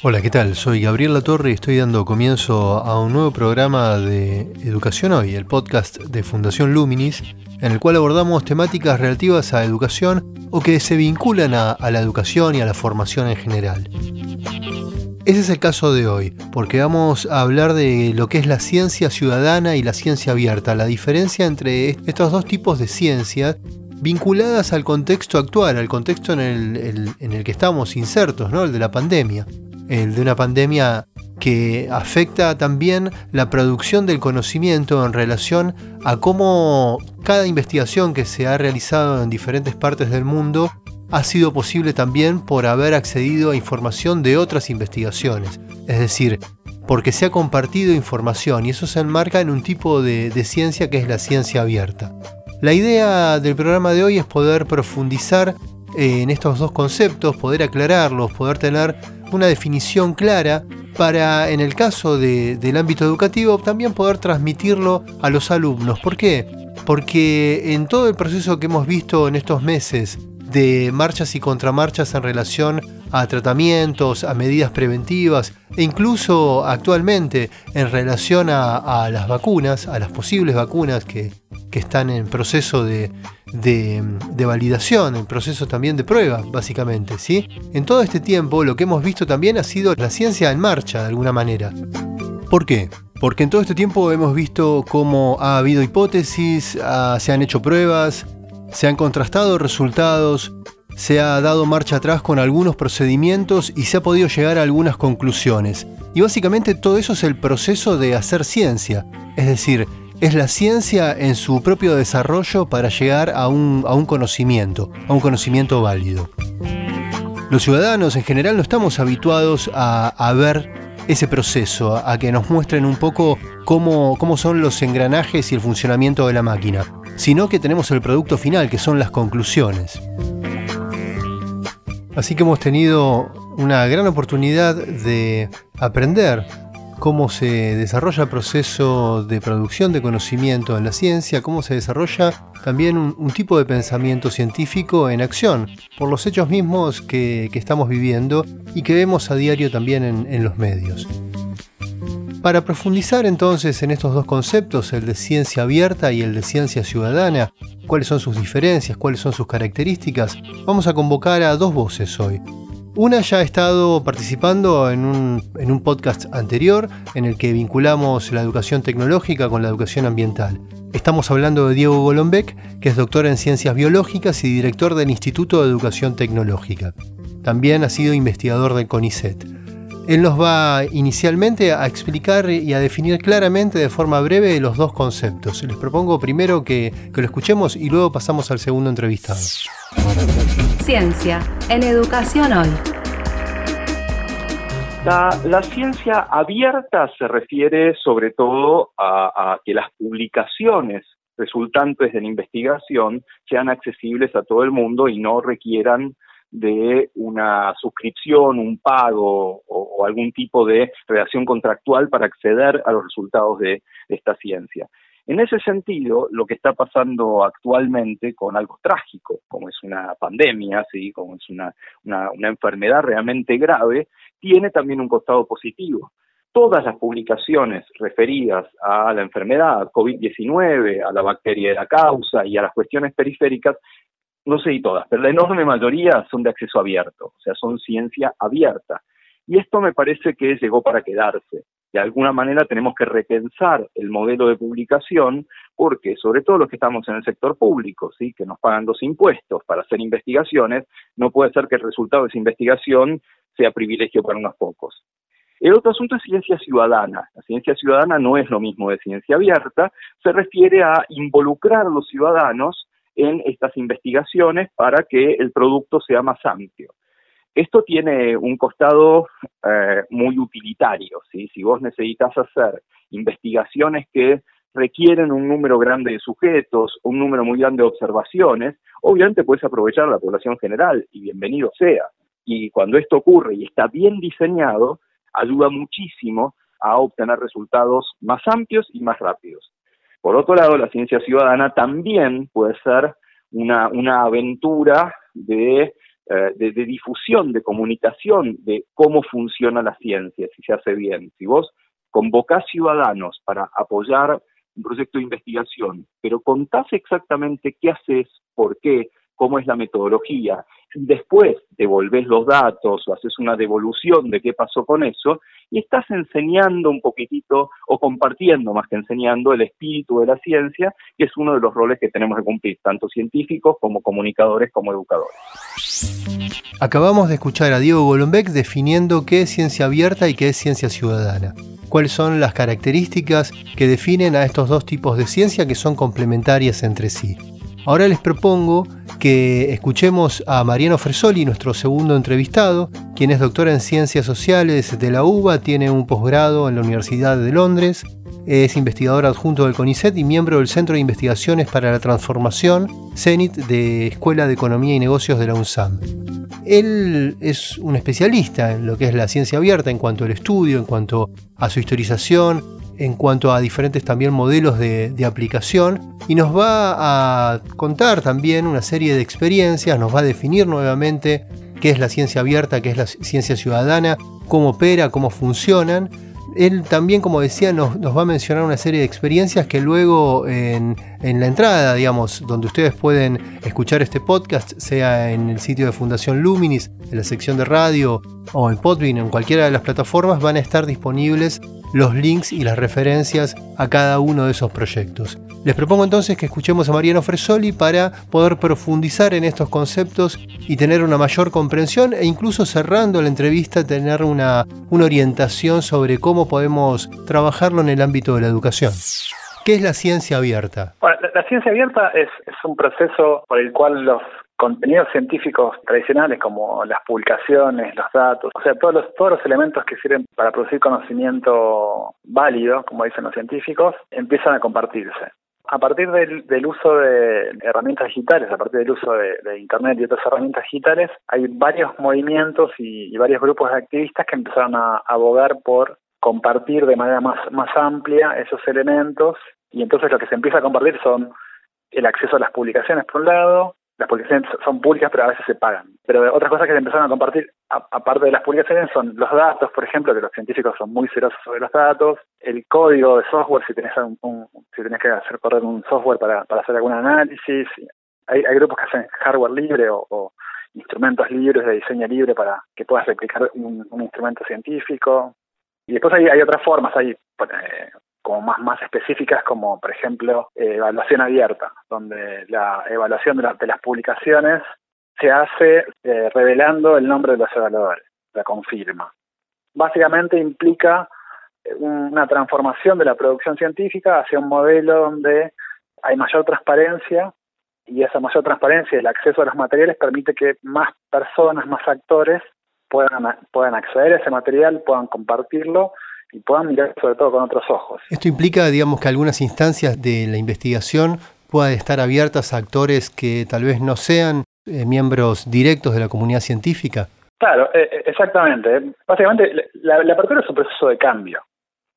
Hola, ¿qué tal? Soy Gabriel Latorre y estoy dando comienzo a un nuevo programa de Educación Hoy, el podcast de Fundación Luminis, en el cual abordamos temáticas relativas a educación o que se vinculan a, la educación y a la formación en general. Ese es el caso de hoy, porque vamos a hablar de lo que es la ciencia ciudadana y la ciencia abierta, la diferencia entre estos dos tipos de ciencias vinculadas al contexto actual, al contexto en el, en el que estamos insertos, ¿no? el de la pandemia el de una pandemia que afecta también la producción del conocimiento en relación a cómo cada investigación que se ha realizado en diferentes partes del mundo ha sido posible también por haber accedido a información de otras investigaciones. Es decir, porque se ha compartido información y eso se enmarca en un tipo de, ciencia que es la ciencia abierta. La idea del programa de hoy es poder profundizar en estos dos conceptos, poder aclararlos, poder tener una definición clara para, en el caso del ámbito educativo, también poder transmitirlo a los alumnos. ¿Por qué? Porque en todo el proceso que hemos visto en estos meses de marchas y contramarchas en relación a tratamientos, a medidas preventivas e incluso actualmente en relación a, las vacunas, a las posibles vacunas que, están en proceso de, validación, en proceso también de prueba, básicamente. ¿sí? En todo este tiempo lo que hemos visto también ha sido la ciencia en marcha, de alguna manera. ¿Por qué? Porque en todo este tiempo hemos visto cómo ha habido hipótesis, se han hecho pruebas, se han contrastado resultados, se ha dado marcha atrás con algunos procedimientos y se ha podido llegar a algunas conclusiones. Y básicamente todo eso es el proceso de hacer ciencia, es decir, es la ciencia en su propio desarrollo para llegar a un, conocimiento, a un conocimiento válido. Los ciudadanos en general no estamos habituados a, ver ese proceso, a que nos muestren un poco cómo, cómo son los engranajes y el funcionamiento de la máquina, sino que tenemos el producto final, que son las conclusiones. Así que hemos tenido una gran oportunidad de aprender cómo se desarrolla el proceso de producción de conocimiento en la ciencia, cómo se desarrolla también un, tipo de pensamiento científico en acción, por los hechos mismos que, estamos viviendo y que vemos a diario también en los medios. Para profundizar entonces en estos dos conceptos, el de ciencia abierta y el de ciencia ciudadana, cuáles son sus diferencias, cuáles son sus características, vamos a convocar a dos voces hoy. Una ya ha estado participando en un, podcast anterior en el que vinculamos la educación tecnológica con la educación ambiental. Estamos hablando de Diego Golombek, que es doctor en ciencias biológicas y director del Instituto de Educación Tecnológica. También ha sido investigador del CONICET. Él nos va inicialmente a explicar y a definir claramente de forma breve los dos conceptos. Les propongo primero que, lo escuchemos y luego pasamos al segundo entrevistado. Ciencia en Educación Hoy. La, ciencia abierta se refiere sobre todo a que las publicaciones resultantes de la investigación sean accesibles a todo el mundo y no requieran de una suscripción, un pago o, algún tipo de relación contractual para acceder a los resultados de, esta ciencia. En ese sentido, lo que está pasando actualmente con algo trágico, como es una pandemia, ¿sí? como es una, una enfermedad realmente grave, tiene también un costado positivo todas las publicaciones referidas a la enfermedad COVID-19, a la bacteria de la causa y a las cuestiones periféricas no sé y todas, pero la enorme mayoría son de acceso abierto, o sea, son ciencia abierta. Y esto me parece que llegó para quedarse. De alguna manera tenemos que repensar el modelo de publicación porque, sobre todo los que estamos en el sector público, ¿sí? que nos pagan los impuestos para hacer investigaciones, no puede ser que el resultado de esa investigación sea privilegio para unos pocos. El otro asunto es ciencia ciudadana. La ciencia ciudadana no es lo mismo de ciencia abierta, se refiere a involucrar a los ciudadanos en estas investigaciones para que el producto sea más amplio. Esto tiene un costado eh, muy utilitario, si vos necesitas hacer investigaciones que requieren un número grande de sujetos, un número muy grande de observaciones, obviamente puedes aprovechar la población general y bienvenido sea. Y cuando esto ocurre y está bien diseñado, ayuda muchísimo a obtener resultados más amplios y más rápidos. Por otro lado, la ciencia ciudadana también puede ser una, una aventura de, de, de, difusión, de comunicación de cómo funciona la ciencia, si se hace bien. Si vos convocás ciudadanos para apoyar un proyecto de investigación, pero contás exactamente qué haces, por qué, cómo es la metodología, y después devolvés los datos o haces una devolución de qué pasó con eso, y estás enseñando un poquitito o compartiendo más que enseñando el espíritu de la ciencia, que es uno de los roles que tenemos que cumplir, tanto científicos como comunicadores como educadores. Acabamos de escuchar a Diego Golombek definiendo qué es ciencia abierta y qué es ciencia ciudadana. Cuáles son las características que definen a estos dos tipos de ciencia que son complementarias entre sí. Ahora les propongo que escuchemos a Mariano Fresoli, nuestro segundo entrevistado, quien es doctora en Ciencias Sociales de la UBA, tiene un posgrado en la Universidad de Londres, es investigador adjunto del CONICET y miembro del Centro de Investigaciones para la Transformación, CENIT, de Escuela de Economía y Negocios de la UNSAM. Él es un especialista en lo que es la ciencia abierta en cuanto al estudio, en cuanto a su historización, en cuanto a diferentes también modelos de, de, aplicación y nos va a contar también una serie de experiencias, nos va a definir nuevamente qué es la ciencia abierta, qué es la ciencia ciudadana, cómo opera, cómo funcionan. Él también, como decía, nos, va a mencionar una serie de experiencias que luego en, en, la entrada, digamos, donde ustedes pueden escuchar este podcast, sea en el sitio de Fundación Luminis, en la sección de radio o en Podbean, en cualquiera de las plataformas, van a estar disponibles los links y las referencias a cada uno de esos proyectos. Les propongo entonces que escuchemos a Mariano Fresoli para poder profundizar en estos conceptos y tener una mayor comprensión e incluso cerrando la entrevista tener una, una orientación sobre cómo podemos trabajarlo en el ámbito de la educación. ¿Qué es la ciencia abierta? Bueno, la, ciencia abierta es, un proceso por el cual los contenidos científicos tradicionales como las publicaciones, los datos, o sea, todos los, todos los elementos que sirven para producir conocimiento válido, como dicen los científicos, empiezan a compartirse. A partir del, uso de herramientas digitales, a partir del uso de, Internet y otras herramientas digitales, hay varios movimientos y, varios grupos de activistas que empezaron a, abogar por compartir de manera más amplia esos elementos y entonces lo que se empieza a compartir son el acceso a las publicaciones por un lado, las publicaciones son públicas pero a veces se pagan. Pero otras cosas que se empezaron a compartir, aparte de las publicaciones, son los datos, por ejemplo, que los científicos son muy celosos sobre los datos, el código de software, si tenés, un, si tenés que hacer correr un software para, para hacer algún análisis. Hay, hay grupos que hacen hardware libre o, instrumentos libres de diseño libre para que puedas replicar un, un instrumento científico. Y después hay, hay otras formas, hay eh, como más, más específicas como por ejemplo eh, evaluación abierta, donde la evaluación de, la, de las publicaciones se hace eh, revelando el nombre de los evaluadores, la confirma. Básicamente implica una transformación de la producción científica hacia un modelo donde hay mayor transparencia y esa mayor transparencia y el acceso a los materiales permite que más personas, más actores puedan, puedan acceder a ese material, puedan compartirlo y puedan mirar sobre todo con otros ojos. Esto implica, digamos, que algunas instancias de la investigación puedan estar abiertas a actores que tal vez no sean eh, miembros directos de la comunidad científica. Claro, eh, exactamente. Básicamente, la, la, apertura es un proceso de cambio.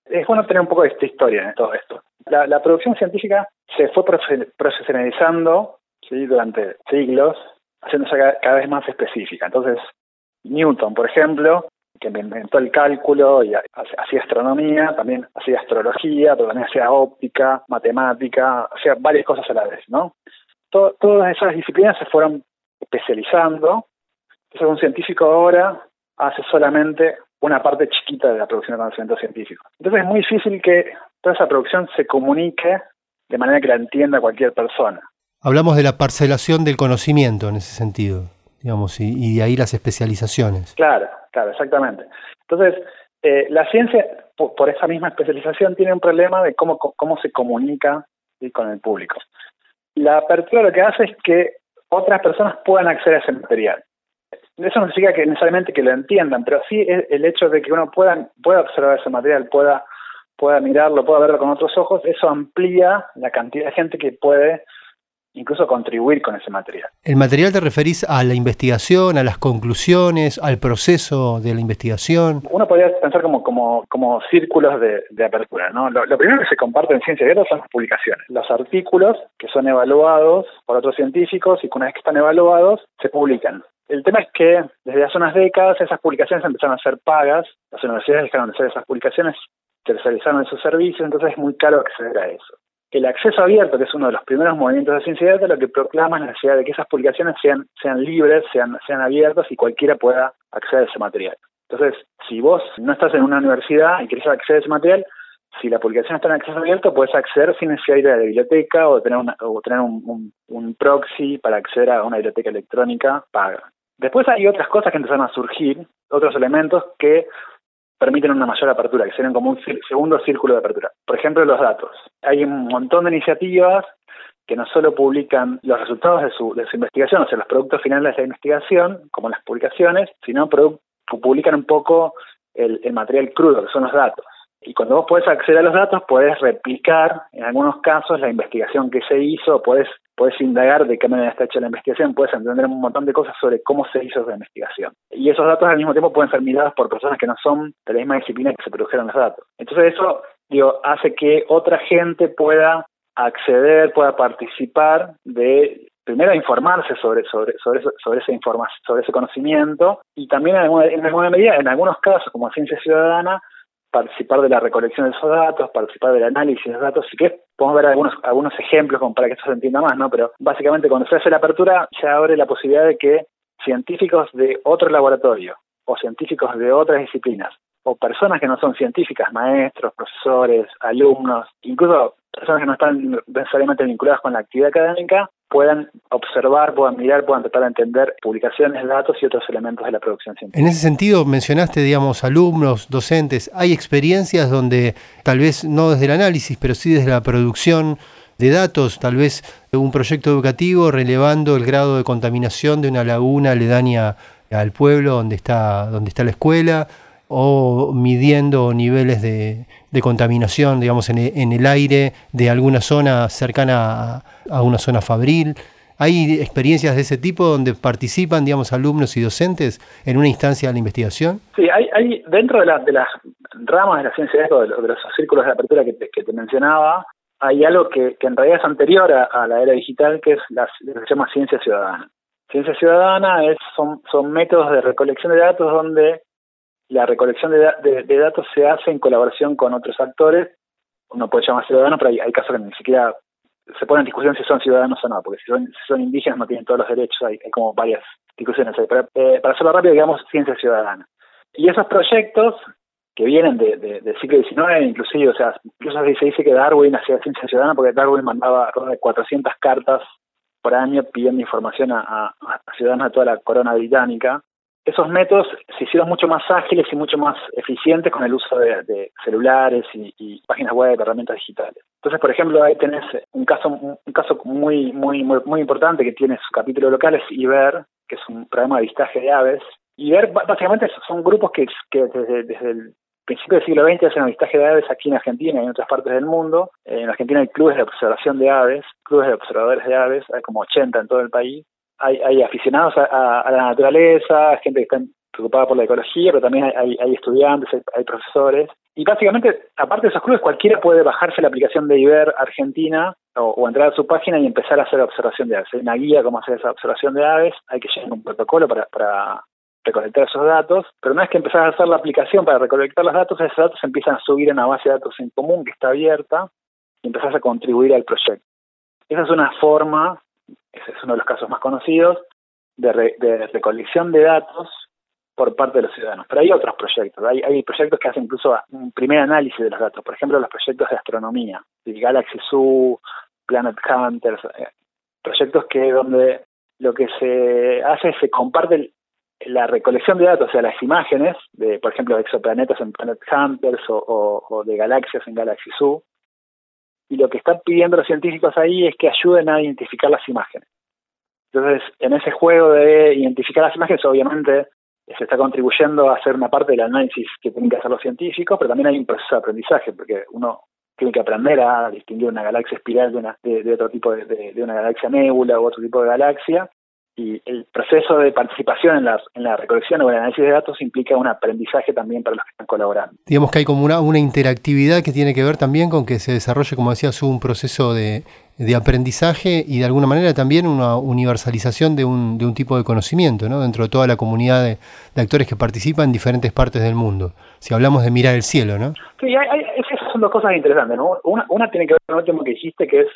Es bueno tener un poco de esta historia en todo esto. La, la producción científica se fue profesionalizando ¿sí? durante siglos, haciéndose cada vez más específica. Entonces, Newton, por ejemplo, que me inventó el cálculo y hacía astronomía, también hacía astrología, pero también hacía óptica, matemática, hacía varias cosas a la vez, ¿no? Todo, todas esas disciplinas se fueron especializando. Entonces un científico ahora hace solamente una parte chiquita de la producción de conocimiento científico. Entonces es muy difícil que toda esa producción se comunique de manera que la entienda cualquier persona. Hablamos de la parcelación del conocimiento en ese sentido digamos, y, y, de ahí las especializaciones. Claro, claro, exactamente. Entonces, eh, la ciencia, por, esa misma especialización, tiene un problema de cómo, cómo se comunica ¿sí? con el público. La apertura lo que hace es que otras personas puedan acceder a ese material. Eso no significa que necesariamente que lo entiendan, pero sí el hecho de que uno pueda, pueda observar ese material, pueda, pueda mirarlo, pueda verlo con otros ojos, eso amplía la cantidad de gente que puede incluso contribuir con ese material. ¿El material te referís a la investigación, a las conclusiones, al proceso de la investigación? Uno podría pensar como, como, como círculos de, apertura. ¿no? Lo, primero que se comparte en ciencia abierta son las publicaciones. Los artículos que son evaluados por otros científicos y que una vez que están evaluados se publican. El tema es que desde hace unas décadas esas publicaciones empezaron a ser pagas, las universidades dejaron de hacer esas publicaciones, tercerizaron esos servicios, entonces es muy caro acceder a eso el acceso abierto, que es uno de los primeros movimientos de ciencia abierta, lo que proclama es la necesidad de que esas publicaciones sean, sean libres, sean, sean abiertas y cualquiera pueda acceder a ese material. Entonces, si vos no estás en una universidad y querés acceder a ese material, si la publicación está en acceso abierto, puedes acceder sin necesidad de a la biblioteca o tener, una, o tener un, un proxy para acceder a una biblioteca electrónica paga. Después hay otras cosas que empezaron a surgir, otros elementos que permiten una mayor apertura, que serían como un segundo círculo de apertura. Por ejemplo, los datos. Hay un montón de iniciativas que no solo publican los resultados de su, de su investigación, o sea, los productos finales de la investigación, como las publicaciones, sino publican un poco el material crudo, que son los datos. Y cuando vos podés acceder a los datos, podés replicar, en algunos casos, la investigación que se hizo, podés puedes indagar de qué manera está hecha la investigación, puedes entender un montón de cosas sobre cómo se hizo esa investigación. Y esos datos al mismo tiempo pueden ser mirados por personas que no son de la misma disciplina que se produjeron los datos. Entonces eso digo, hace que otra gente pueda acceder, pueda participar de primero informarse sobre sobre sobre sobre esa información, sobre ese conocimiento y también en alguna, en alguna medida, en algunos casos como ciencia ciudadana, participar de la recolección de esos datos, participar del análisis de esos datos, y que podemos ver algunos, algunos ejemplos como para que esto se entienda más, ¿no? Pero básicamente cuando se hace la apertura se abre la posibilidad de que científicos de otro laboratorio o científicos de otras disciplinas o personas que no son científicas, maestros, profesores, alumnos, incluso personas que no están necesariamente vinculadas con la actividad académica, puedan observar, puedan mirar, puedan tratar de entender publicaciones, datos y otros elementos de la producción científica. En ese sentido, mencionaste, digamos, alumnos, docentes, ¿hay experiencias donde tal vez no desde el análisis, pero sí desde la producción de datos, tal vez un proyecto educativo relevando el grado de contaminación de una laguna aledaña al pueblo donde está, donde está la escuela, o midiendo niveles de, contaminación, digamos, en, el aire de alguna zona cercana a, una zona fabril. ¿Hay experiencias de ese tipo donde participan, digamos, alumnos y docentes en una instancia de la investigación? Sí, hay, hay dentro de, de las ramas de la ciencia de, de, los círculos de apertura que te, mencionaba, hay algo que, en realidad es anterior a, la era digital, que es la, lo que se llama ciencia ciudadana. Ciencia ciudadana es, son métodos de recolección de datos donde la recolección de, datos se hace en colaboración con otros actores. Uno puede llamar ciudadanos, pero hay, casos que ni siquiera se pone en discusión si son ciudadanos o no, porque si son, son indígenas no tienen todos los derechos, hay, como varias discusiones ahí. Eh, para hacerlo rápido, digamos, ciencia ciudadana. Y esos proyectos que vienen de, del siglo XIX, inclusive, o sea, incluso se dice que Darwin hacía ciencia ciudadana porque Darwin mandaba 400 cartas por año pidiendo información a, a ciudadanos de toda la corona británica esos métodos se hicieron mucho más ágiles y mucho más eficientes con el uso de, celulares y, páginas web, herramientas digitales. Entonces, por ejemplo, ahí tenés un caso, un caso muy, muy, muy, importante que tiene su capítulo local, es IBER, que es un programa de avistaje de aves. IBER básicamente son grupos que, que desde, el principio del siglo XX hacen avistaje de aves aquí en Argentina y en otras partes del mundo. En Argentina hay clubes de observación de aves, clubes de observadores de aves, hay como 80 en todo el país hay, aficionados a, la naturaleza, gente que está preocupada por la ecología, pero también hay, estudiantes, hay, profesores. Y básicamente, aparte de esos clubes, cualquiera puede bajarse la aplicación de IBER Argentina o, entrar a su página y empezar a hacer observación de aves. Hay una guía cómo hacer esa observación de aves, hay que llevar un protocolo para, para recolectar esos datos, pero una vez que empezás a hacer la aplicación para recolectar los datos, esos datos empiezan a subir en una base de datos en común que está abierta y empezás a contribuir al proyecto. Esa es una forma ese es uno de los casos más conocidos, de, recolección de datos por parte de los ciudadanos. Pero hay otros proyectos, hay, hay proyectos que hacen incluso un primer análisis de los datos, por ejemplo los proyectos de astronomía, Galaxy Zoo, Planet Hunters, eh, proyectos que donde lo que se hace es se comparte la recolección de datos, o sea, las imágenes de, por ejemplo, de exoplanetas en Planet Hunters o de galaxias en Galaxy Zoo, y lo que están pidiendo los científicos ahí es que ayuden a identificar las imágenes. Entonces, en ese juego de identificar las imágenes, obviamente se está contribuyendo a hacer una parte del análisis que tienen que hacer los científicos, pero también hay un proceso de aprendizaje, porque uno tiene que aprender a distinguir una galaxia espiral de, una, de, otro tipo de, una galaxia nébula u otro tipo de galaxia, y el proceso de participación en la, en la recolección o el análisis de datos implica un aprendizaje también para los que están colaborando. Digamos que hay como una, una interactividad que tiene que ver también con que se desarrolle, como decías, un proceso de, de aprendizaje y de alguna manera también una universalización de un, de un tipo de conocimiento ¿no? dentro de toda la comunidad de, actores que participan en diferentes partes del mundo. Si hablamos de mirar el cielo, ¿no? Sí, hay, esas son dos cosas interesantes. ¿no? Una, una tiene que ver con lo último que dijiste, que es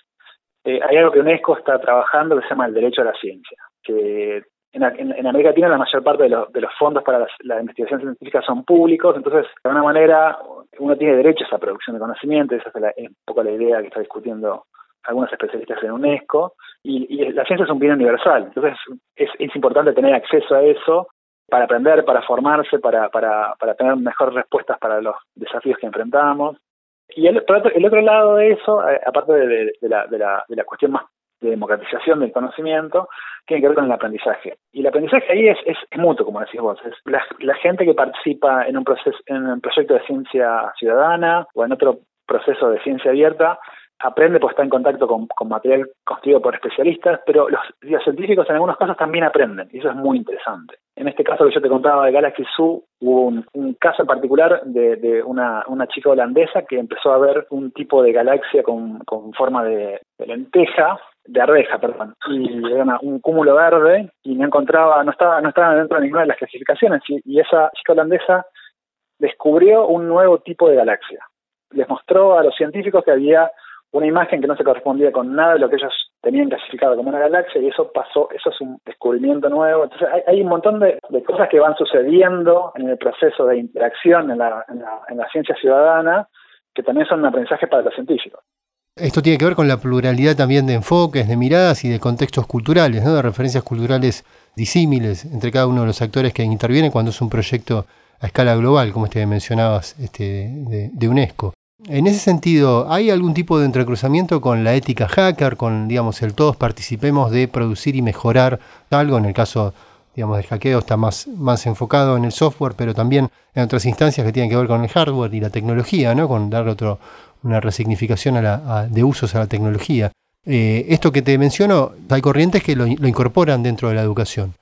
eh, hay algo que UNESCO está trabajando que se llama el derecho a la ciencia, que en, América Latina la mayor parte de, de los fondos para la, investigación científica son públicos, entonces de alguna manera uno tiene derecho a esa producción de conocimiento, esa es, un poco la idea que está discutiendo algunos especialistas en UNESCO, y, la ciencia es un bien universal, entonces es, es, importante tener acceso a eso para aprender, para formarse, para, para, para tener mejores respuestas para los desafíos que enfrentamos. Y el, el otro lado de eso, aparte de, la, de, la, de la cuestión más de democratización del conocimiento, tiene que ver con el aprendizaje. Y el aprendizaje ahí es, es, mutuo, como decís vos. Es la, la, gente que participa en un, proceso, en un proyecto de ciencia ciudadana o en otro proceso de ciencia abierta aprende porque está en contacto con, material construido por especialistas, pero los, científicos en algunos casos también aprenden, y eso es muy interesante. En este caso que yo te contaba de Galaxy Zoo, hubo un, caso particular de, una, chica holandesa que empezó a ver un tipo de galaxia con, forma de, lenteja, de arveja, perdón, y era un cúmulo verde, y no encontraba, no estaba, no estaba dentro de ninguna de las clasificaciones, y esa chica holandesa descubrió un nuevo tipo de galaxia. Les mostró a los científicos que había una imagen que no se correspondía con nada de lo que ellos tenían clasificado como una galaxia y eso pasó, eso es un descubrimiento nuevo. Entonces hay, un montón de, cosas que van sucediendo en el proceso de interacción en la, en la ciencia ciudadana que también son un aprendizaje para los científicos. Esto tiene que ver con la pluralidad también de enfoques, de miradas y de contextos culturales, ¿no? de referencias culturales disímiles entre cada uno de los actores que intervienen cuando es un proyecto a escala global, como este mencionabas este, de UNESCO. En ese sentido, ¿hay algún tipo de entrecruzamiento con la ética hacker, con, digamos, el todos participemos de producir y mejorar algo? En el caso, digamos, del hackeo está más, más enfocado en el software, pero también en otras instancias que tienen que ver con el hardware y la tecnología, ¿no? Con dar otro, una resignificación a la, de usos a la tecnología. Eh, esto que te menciono, hay corrientes que lo, lo incorporan dentro de la educación.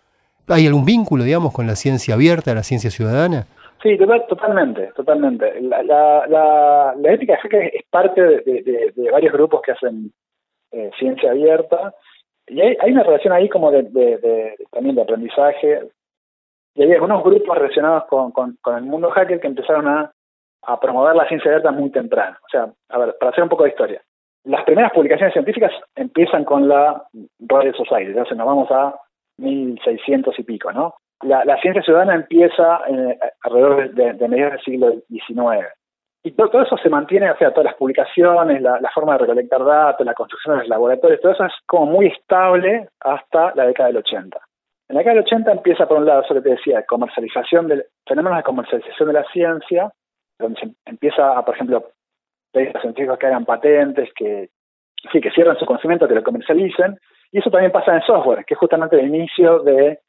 ¿Hay algún vínculo, digamos, con la ciencia abierta, la ciencia ciudadana? Sí, totalmente, totalmente. La, la, la, ética es parte de, varios grupos que hacen eh, ciencia abierta y hay, hay, una relación ahí como de, también de aprendizaje y hay algunos grupos relacionados con, con, el mundo hacker que empezaron a, a promover la ciencia abierta muy temprano. O sea, a ver, para hacer un poco de historia. Las primeras publicaciones científicas empiezan con la Royal Society, entonces nos vamos a 1600 y pico, ¿no? La, ciencia ciudadana empieza eh, alrededor de, mediados del siglo XIX. Y todo, eso se mantiene, o sea, todas las publicaciones, la, forma de recolectar datos, la construcción de los laboratorios, todo eso es como muy estable hasta la década del 80. En la década del 80 empieza, por un lado, eso que te decía, comercialización del, fenómenos de comercialización de la ciencia, donde se empieza a, por ejemplo, pedir a científicos que hagan patentes, que sí, que cierren su conocimiento, que lo comercialicen, y eso también pasa en software, que es justamente el inicio de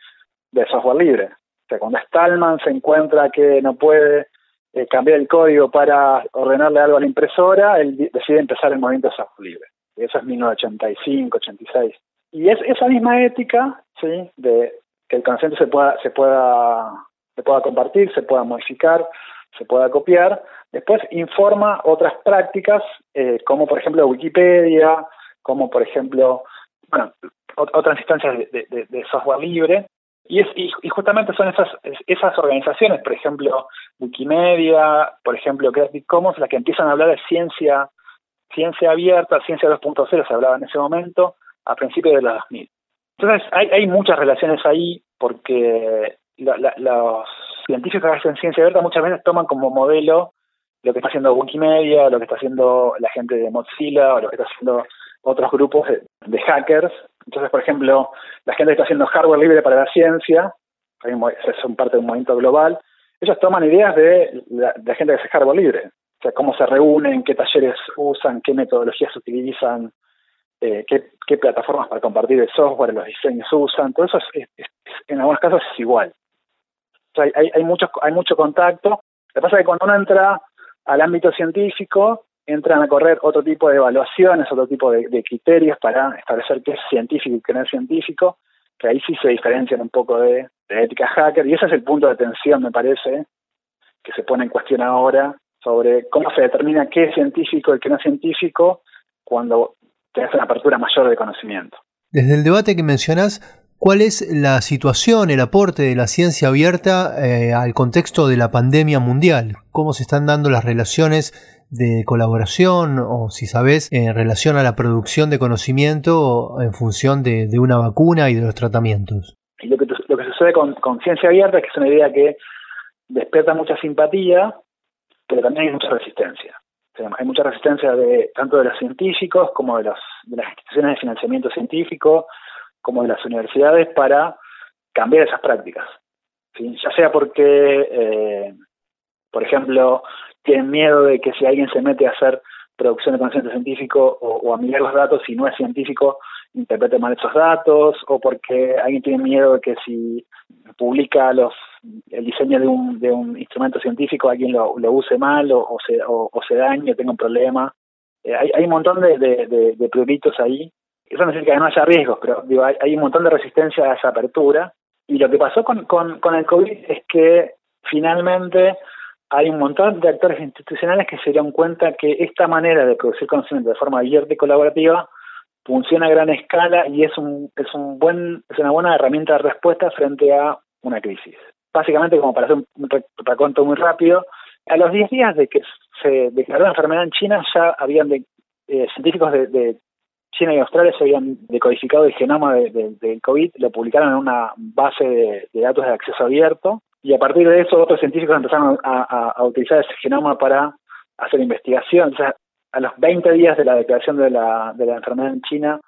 de software libre. O sea, cuando Stallman se encuentra que no puede eh, cambiar el código para ordenarle algo a la impresora, él decide empezar el movimiento de software libre. Y eso es 1985, 86. Y es esa misma ética, ¿sí? De que el conocimiento se pueda, se pueda, se pueda compartir, se pueda modificar, se pueda copiar, después informa otras prácticas, eh, como por ejemplo Wikipedia, como por ejemplo, bueno, otras instancias de software libre, y, es, y, justamente son esas, esas organizaciones, por ejemplo, Wikimedia, por ejemplo, Creative Commons, las que empiezan a hablar de ciencia, ciencia abierta, ciencia 2.0, se hablaba en ese momento, a principios de los 2000. Entonces, hay, hay muchas relaciones ahí porque los científicos que hacen ciencia abierta muchas veces toman como modelo lo que está haciendo Wikimedia, lo que está haciendo la gente de Mozilla, o lo que está haciendo otros grupos de hackers entonces, por ejemplo, la gente que está haciendo hardware libre para la ciencia, son parte de un movimiento global, ellos toman ideas de la, gente que hace hardware libre. O sea, cómo se reúnen, qué talleres usan, qué metodologías utilizan, eh, qué, plataformas para compartir el software, los diseños usan. Todo eso es, en algunos casos es igual. hay, hay, mucho, hay mucho contacto. Lo que pasa es que cuando uno entra al ámbito científico, entran a correr otro tipo de evaluaciones, otro tipo de, criterios para establecer qué es científico y qué no es científico, que ahí sí se diferencian un poco de, ética hacker, y ese es el punto de tensión, me parece, que se pone en cuestión ahora sobre cómo se determina qué es científico y qué no es científico cuando tienes una apertura mayor de conocimiento. Desde el debate que mencionas, ¿cuál es la situación, el aporte de la ciencia abierta eh, al contexto de la pandemia mundial? ¿Cómo se están dando las relaciones de colaboración o si sabes en relación a la producción de conocimiento en función de, una vacuna y de los tratamientos. Lo que, lo que sucede con, ciencia abierta es que es una idea que despierta mucha simpatía, pero también hay mucha resistencia. hay mucha resistencia de tanto de los científicos como de, los, de las instituciones de financiamiento científico, como de las universidades para cambiar esas prácticas. Ya sea porque, eh, por ejemplo, tienen miedo de que si alguien se mete a hacer producción de conocimiento científico o, a mirar los datos y no es científico, interprete mal esos datos, o porque alguien tiene miedo de que si publica los el diseño de un, de un instrumento científico alguien lo, use mal o, se, o, se dañe tenga un problema. Eh, hay, hay un montón de, de, de, ahí. Eso no significa que no haya riesgos, pero digo, hay, hay un montón de resistencia a esa apertura. Y lo que pasó con, con, con el COVID es que finalmente hay un montón de actores institucionales que se dieron cuenta que esta manera de producir conocimiento de forma abierta y colaborativa funciona a gran escala y es un es un buen es una buena herramienta de respuesta frente a una crisis. Básicamente, como para hacer un recuento muy rápido, a los 10 días de que se declaró la enfermedad en China ya habían de, eh, científicos de, China y Australia se habían decodificado el genoma del de, COVID, lo publicaron en una base de datos de acceso abierto y a partir de eso otros científicos empezaron a, utilizar ese genoma para hacer investigación. O sea, a los 20 días de la declaración de la, de la enfermedad en China,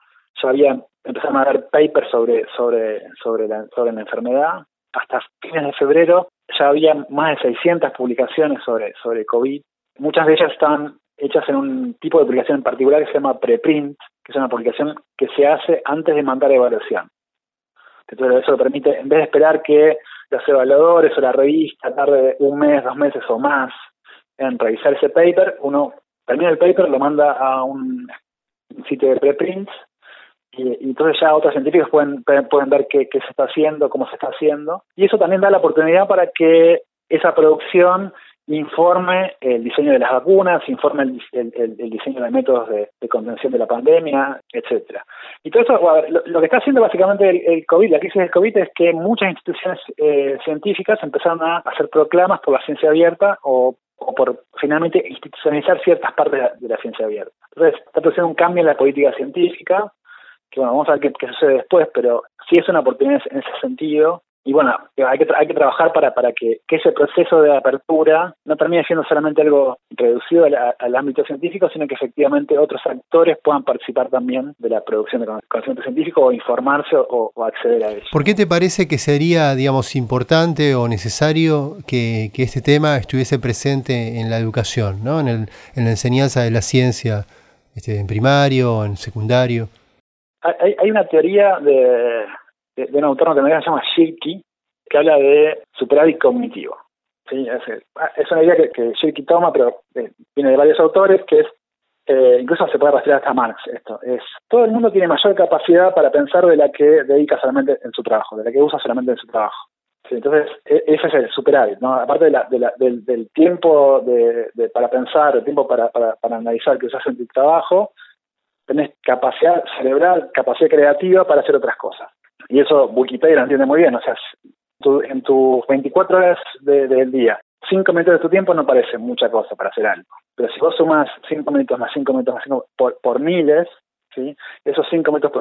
ya había empezaron a dar papers sobre, sobre, sobre, la, sobre la enfermedad. Hasta fines de febrero ya había más de 600 publicaciones sobre, sobre COVID. Muchas de ellas estaban hechas en un tipo de publicación en particular que se llama preprint, que es una publicación que se hace antes de mandar evaluación. Entonces eso permite, en vez de esperar que los evaluadores o la revista tarde un mes, dos meses o más en revisar ese paper, uno termina el paper, lo manda a un sitio de preprints y, entonces ya otros científicos pueden, pueden ver qué, qué se está haciendo, cómo se está haciendo. Y eso también da la oportunidad para que esa producción informe el diseño de las vacunas, informe el, el, diseño de métodos de, contención de la pandemia, etcétera. Y todo eso, lo, que está haciendo básicamente el, COVID, la crisis del COVID, es que muchas instituciones eh, científicas empezaron a hacer proclamas por la ciencia abierta o, por finalmente institucionalizar ciertas partes de la, ciencia abierta. Entonces, está produciendo un cambio en la política científica, que bueno, vamos a ver qué, qué sucede después, pero sí es una oportunidad en ese sentido y bueno, hay que, hay que trabajar para, para que, ese proceso de apertura no termine siendo solamente algo reducido al, ámbito científico, sino que efectivamente otros actores puedan participar también de la producción de conocimiento científico o informarse o, acceder a eso. ¿Por qué te parece que sería, digamos, importante o necesario que, este tema estuviese presente en la educación, ¿no? en, el, en la enseñanza de la ciencia, este, en primario, en secundario? Hay, hay una teoría de de, un autor norteamericano que se llama Shirky, que habla de superávit cognitivo. ¿sí? Es, una idea que, que toma, pero eh, viene de varios autores, que es, eh, incluso se puede rastrear hasta Marx esto, es todo el mundo tiene mayor capacidad para pensar de la que dedica solamente en su trabajo, de la que usa solamente en su trabajo. entonces, e, ese es el superávit, ¿no? Aparte de la, del, tiempo de, para pensar, el tiempo para, para, para analizar que usas en tu trabajo, tenés capacidad cerebral, capacidad creativa para hacer otras cosas. Y eso Wikipedia lo entiende muy bien, o sea, en tus 24 horas del día, 5 minutos de tu tiempo no parece mucha cosa para hacer algo. Pero si vos sumas 5 minutos más 5 minutos más 5 por, por miles, ¿sí? esos 5 minutos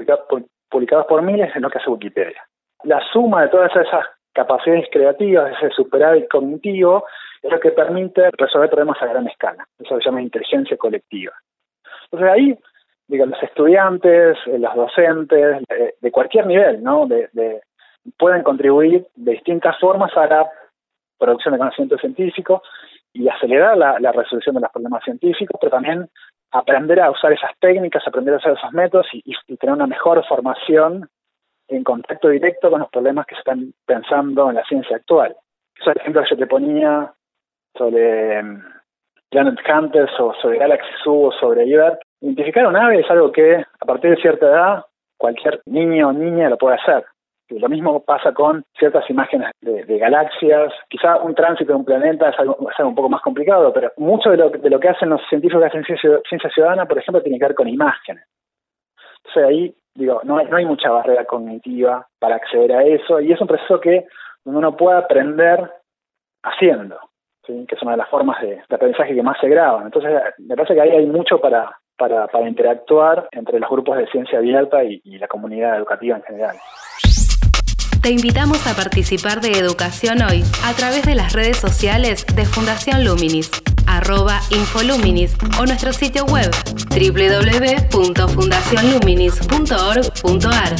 publicados por miles es lo que hace Wikipedia. La suma de todas esas capacidades creativas, ese superávit cognitivo, es lo que permite resolver problemas a gran escala. Eso se llama inteligencia colectiva. Entonces ahí digo, los estudiantes, eh, los docentes, de, cualquier nivel, ¿no? De, pueden contribuir de distintas formas a la producción de conocimiento científico y acelerar la, resolución de los problemas científicos, pero también aprender a usar esas técnicas, aprender a usar esos métodos y, tener una mejor formación en contacto directo con los problemas que se están pensando en la ciencia actual. Esos ejemplos que yo te ponía sobre Planet Hunters o sobre Galaxy Zoo o sobre Iber, identificar un ave es algo que a partir de cierta edad cualquier niño o niña lo puede hacer. lo mismo pasa con ciertas imágenes de, galaxias. Quizá un tránsito de un planeta es algo, un poco más complicado, pero mucho de lo, de lo que hacen los científicos que hacen ciencia, ciudadana, por ejemplo, tiene que ver con imágenes. Entonces ahí, digo, no hay, no hay mucha barrera cognitiva para acceder a eso y es un proceso que uno puede aprender haciendo que es una de las formas de, aprendizaje que más se graban. Entonces, me parece que ahí hay mucho para, interactuar entre los grupos de ciencia abierta y, y la comunidad educativa en general. Te invitamos a participar de Educación Hoy a través de las redes sociales de Fundación Luminis, arroba Infoluminis o nuestro sitio web www.fundacionluminis.org.ar.